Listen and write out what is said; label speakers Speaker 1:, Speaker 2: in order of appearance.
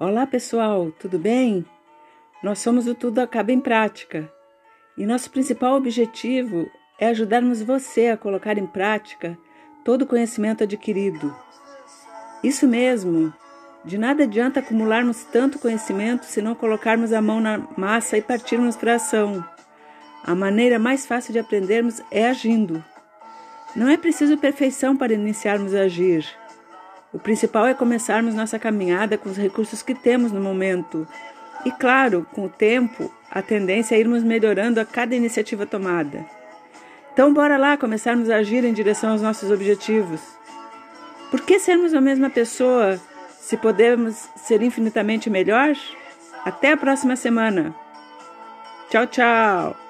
Speaker 1: Olá pessoal, tudo bem? Nós somos o Tudo Acaba em Prática e nosso principal objetivo é ajudarmos você a colocar em prática todo o conhecimento adquirido. Isso mesmo, de nada adianta acumularmos tanto conhecimento se não colocarmos a mão na massa e partirmos para a ação. A maneira mais fácil de aprendermos é agindo. Não é preciso perfeição para iniciarmos a agir. O principal é começarmos nossa caminhada com os recursos que temos no momento. E claro, com o tempo, a tendência é irmos melhorando a cada iniciativa tomada. Então, bora lá começarmos a agir em direção aos nossos objetivos. Por que sermos a mesma pessoa se podemos ser infinitamente melhor? Até a próxima semana. Tchau, tchau!